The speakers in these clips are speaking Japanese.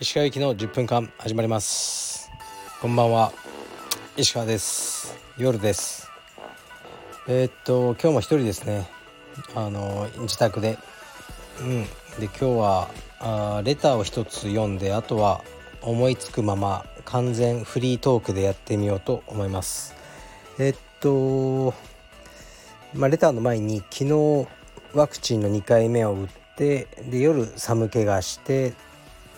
石川行きの10分間始まります。こんばんは。石川です。夜です。えー、っと今日も一人ですね。あの自宅で。うん。で今日はあレターを一つ読んであとは思いつくまま完全フリートークでやってみようと思います。えっとまあレターの前に昨日ワクチンの2回目を打ってで夜寒気がしてっ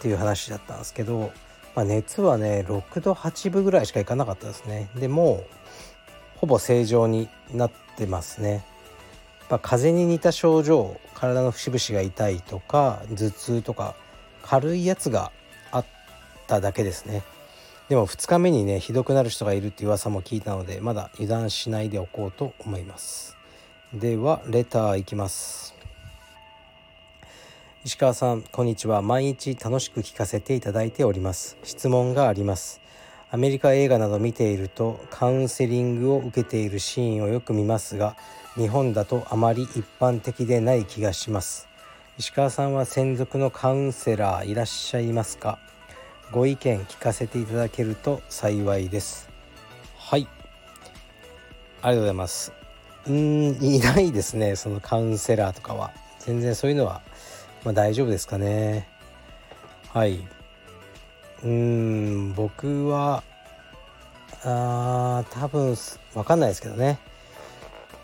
ていう話だったんですけど、まあ、熱はね6度8分ぐらいしかいかなかったですね。でもほぼ正常になってますね。ま風邪に似た症状体の節々が痛いとか頭痛とか軽いやつがあっただけですね。でも2日目にねひどくなる人がいるって噂も聞いたのでまだ油断しないでおこうと思います。ではレターいきます。石川さんこんにちは。毎日楽しく聞かせていただいております。質問があります。アメリカ映画など見ているとカウンセリングを受けているシーンをよく見ますが日本だとあまり一般的でない気がします。石川さんは専属のカウンセラーいらっしゃいますか？ご意見聞かせていただけると幸いです。はい。ありがとうございます。うんいないですねそのカウンセラーとかは。全然そういうのは、まあ、大丈夫ですかね。はい。うーん僕はあ多分分かんないですけどね。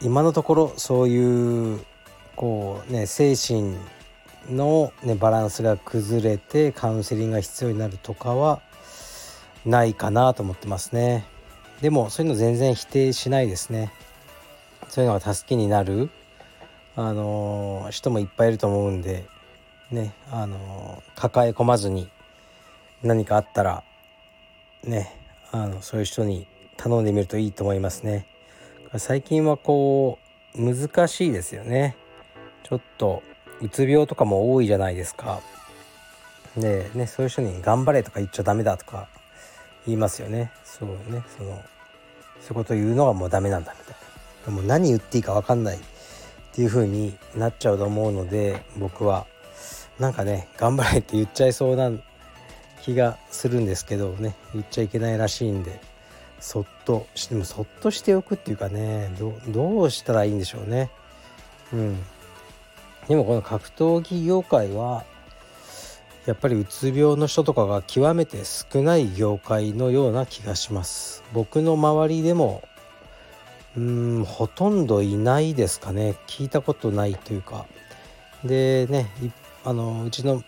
今のところそういうこうね精神の、ね、バランスが崩れてカウンセリングが必要になるとかはないかなと思ってますね。でもそういうの全然否定しないですね。そういうのが助けになるあの人もいっぱいいると思うんでねあの抱え込まずに何かあったらねあのそういう人に頼んでみるといいと思いますね。最近はこう難しいですよね。ちょっとうつ病とかも多いじゃないですか。でねそういう人に「頑張れ」とか言っちゃダメだとか言いますよね。そうねそのそういうこと言うのがもうダメなんだみたいな。もう何言っていいか分かんない。っていう風になっちゃうと思うので僕は。なんかね頑張れって言っちゃいそうな気がするんですけどね。言っちゃいけないらしいんで。そっとしてもそっとしておくっていうかねどうしたらいいんでしょうね。うん。でもこの格闘技業界はやっぱりうつ病の人とかが極めて少ない業界のような気がします。僕の周りでもうんほとんどいないですかね。聞いたことないというか。でねあのうちの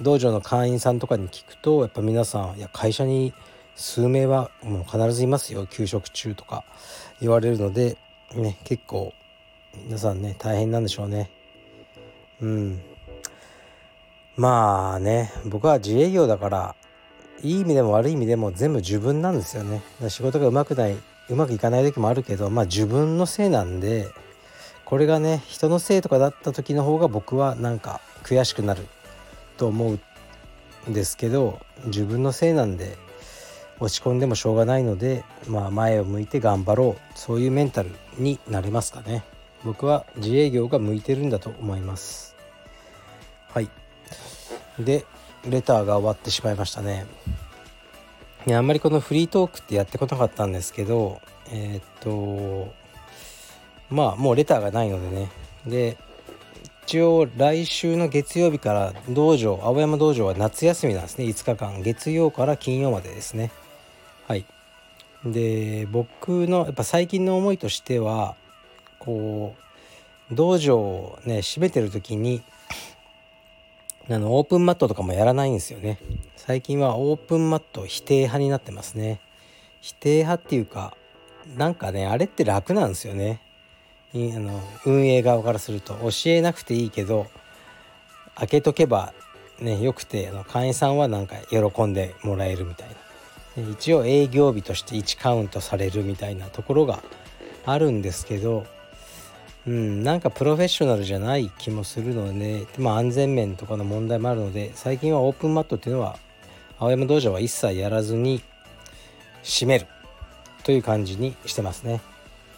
道場の会員さんとかに聞くとやっぱ皆さんいや会社に数名はもう必ずいますよ。休職中とか言われるのでね結構皆さんね大変なんでしょうね。うん。まあね僕は自営業だからいい意味でも悪い意味でも全部自分なんですよね。仕事がうまくないうまくいかない時もあるけどまあ自分のせいなんでこれがね人のせいとかだった時の方が僕はなんか悔しくなると思うんですけど自分のせいなんで落ち込んでもしょうがないので、まあ、前を向いて頑張ろう。そういうメンタルになれますかね。僕は自営業が向いてるんだと思います。はい。でレターが終わってしまいましたね。いやあんまりこのフリートークってやってこなかったんですけどえー、っとまあもうレターがないのでね。で一応来週の月曜日から道場青山道場は夏休みなんですね。5日間。月曜から金曜までですね。はい。で僕のやっぱ最近の思いとしてはこう道場をね閉めてる時にあのオープンマットとかもやらないんですよね。最近はオープンマット否定派になってますね。否定派っていうかなんかねあれって楽なんですよね。あの運営側からすると。教えなくていいけど開けとけばねよくてあの会員さんはなんか喜んでもらえるみたいな。一応営業日として1カウントされるみたいなところがあるんですけどうんなんかプロフェッショナルじゃない気もするので、まあ、安全面とかの問題もあるので最近はオープンマットっていうのは青山道場は一切やらずに閉めるという感じにしてますね。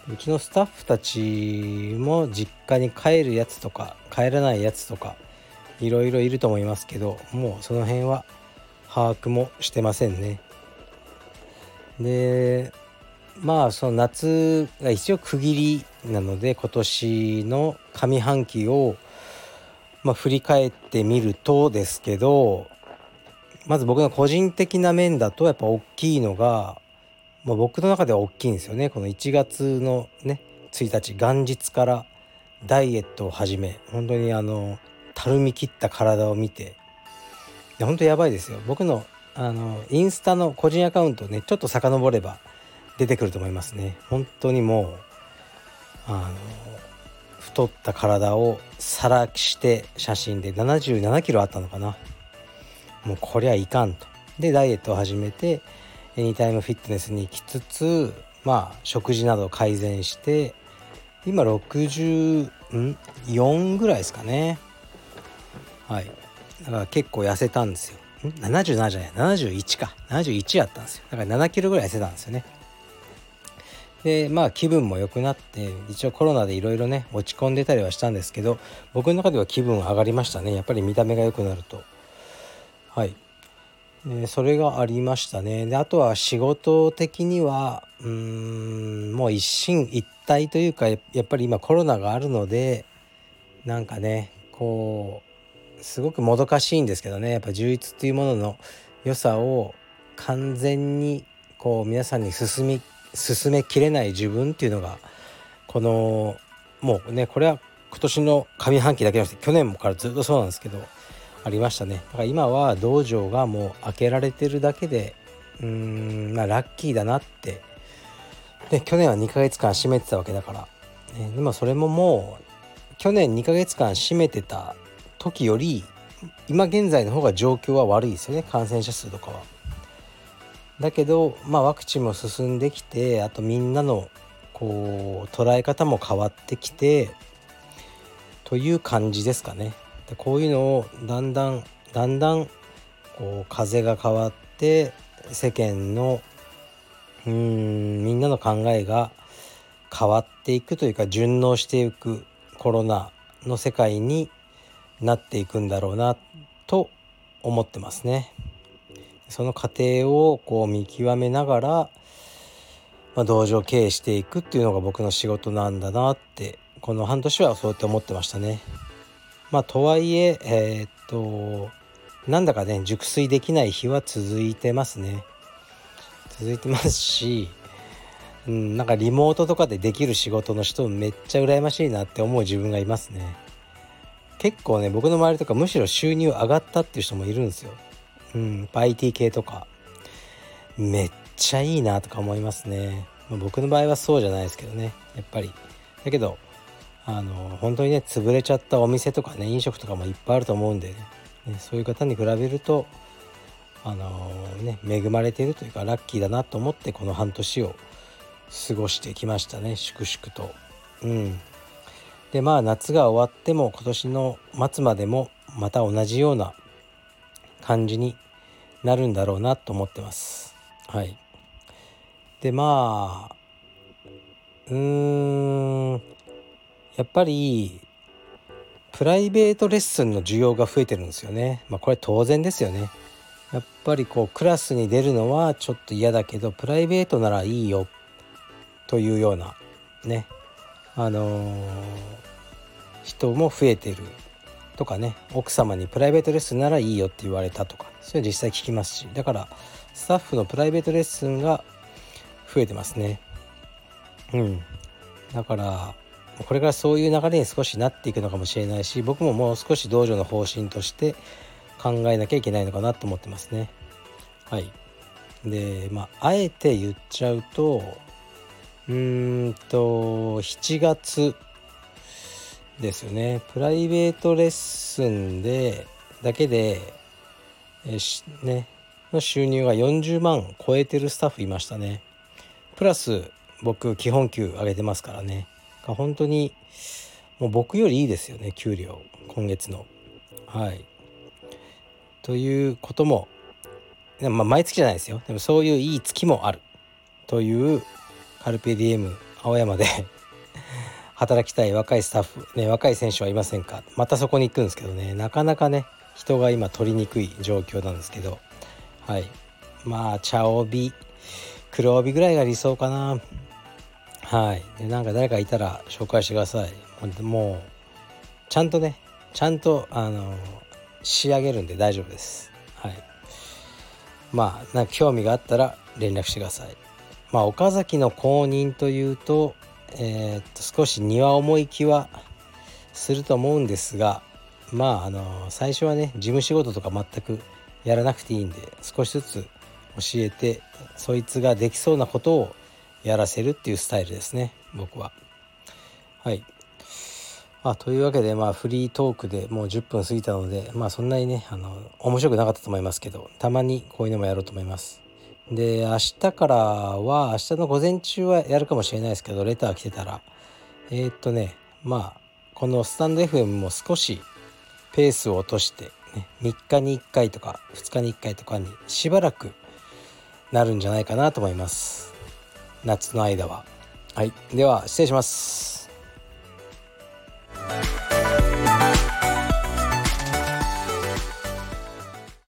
うちのスタッフたちも実家に帰るやつとか帰らないやつとかいろいろいると思いますけどもうその辺は把握もしてませんね。でまあその夏が一応区切りなので今年の上半期を、まあ、振り返ってみるとですけどまず僕の個人的な面だとやっぱ大きいのが、まあ、僕の中では大きいんですよね。この1月のね1日元日からダイエットを始め本当にあのたるみ切った体を見て本当やばいですよ。僕のあのインスタの個人アカウントねちょっと遡れば出てくると思いますね。本当にもうあの太った体をさらして写真で77キロあったのかな。もうこりゃいかんと。でダイエットを始めてエニタイムフィットネスに行きつつまあ食事など改善して今64ぐらいですかね。はい。だから結構痩せたんですよ。77じゃない。71か。71やったんですよ。だから7キロぐらい痩せたんですよね。でまあ気分も良くなって一応コロナでいろいろね落ち込んでたりはしたんですけど僕の中では気分上がりましたね。やっぱり見た目が良くなると。はい。でそれがありましたね。であとは仕事的にはうんもう一進一退というかやっぱり今コロナがあるのでなんかねこうすごくもどかしいんですけどね。やっぱ充実っていうものの良さを完全にこう皆さんに進み進めきれない自分っていうのがこのもうねこれは今年の上半期だけじゃなくて去年もからずっとそうなんですけどありましたね。だから今は道場がもう開けられてるだけでうーんまあラッキーだなって。で去年は2ヶ月間閉めてたわけだから、ね、でもそれももう去年2ヶ月間閉めてた時より今現在の方が状況は悪いですよね。感染者数とかは。だけど、まあ、ワクチンも進んできてあとみんなのこう捉え方も変わってきてという感じですかね。でこういうのをだんだんだんだんこう風が変わって世間のうんみんなの考えが変わっていくというか順応していくコロナの世界になっていくんだろうなと思ってますね。その過程をこう見極めながら、まあ、道場経営していくっていうのが僕の仕事なんだなってこの半年はそうやって思ってましたね。まあとはいええー、っとなんだかね熟睡できない日は続いてますね。続いてますし、うん、なんかリモートとかでできる仕事の人めっちゃ羨ましいなって思う自分がいますね。結構ね僕の周りとかむしろ収入上がったっていう人もいるんですよ。うん、IT 系とかめっちゃいいなとか思いますね、まあ、僕の場合はそうじゃないですけどねやっぱり。だけどあの本当にね潰れちゃったお店とかね飲食とかもいっぱいあると思うんでね、ねそういう方に比べるとあのね恵まれているというかラッキーだなと思ってこの半年を過ごしてきましたね粛々と。うん。でまあ夏が終わっても今年の末までもまた同じような感じになるんだろうなと思ってます。はい、でまあうーんやっぱりプライベートレッスンの需要が増えてるんですよね。まあ、これ当然ですよね。やっぱりこうクラスに出るのはちょっと嫌だけどプライベートならいいよというようなねあのー、人も増えてるとかね奥様にプライベートレッスンならいいよって言われたとかそれは実際聞きますしだからスタッフのプライベートレッスンが増えてますね。うん。だからこれからそういう流れに少しなっていくのかもしれないし僕ももう少し道場の方針として考えなきゃいけないのかなと思ってますね。はい。でまああえて言っちゃうとうーんと7月ですよね。プライベートレッスンでだけでえねの収入が40万超えてるスタッフいましたね。プラス僕基本給上げてますからね。本当にもう僕よりいいですよね給料。今月の。はい。ということも、まあ、毎月じゃないですよ。でもそういういい月もある。というカルペディエム青山で働きたい若いスタッフ、ね、若い選手はいませんか？またそこに行くんですけどね。なかなかね人が今取りにくい状況なんですけど。はい。まあ茶帯黒帯ぐらいが理想かな。はい。でなんか誰かいたら紹介してください。もうちゃんとねちゃんとあの仕上げるんで大丈夫です。はい。まあなんか興味があったら連絡してください。まあ岡崎の公認というとえー、っと少し荷は重い気はすると思うんですがまああの最初はね事務仕事とか全くやらなくていいんで少しずつ教えてそいつができそうなことをやらせるっていうスタイルですね僕は。はいまあ、というわけで、まあ、フリートークでもう10分過ぎたので、まあ、そんなにねあの面白くなかったと思いますけどたまにこういうのもやろうと思います。で明日からは明日の午前中はやるかもしれないですけどレター来てたら。えー、っとねまあこのスタンド FM も少しペースを落として、ね、3日に1回とか2日に1回とかにしばらくなるんじゃないかなと思います。夏の間は。はい。では失礼します。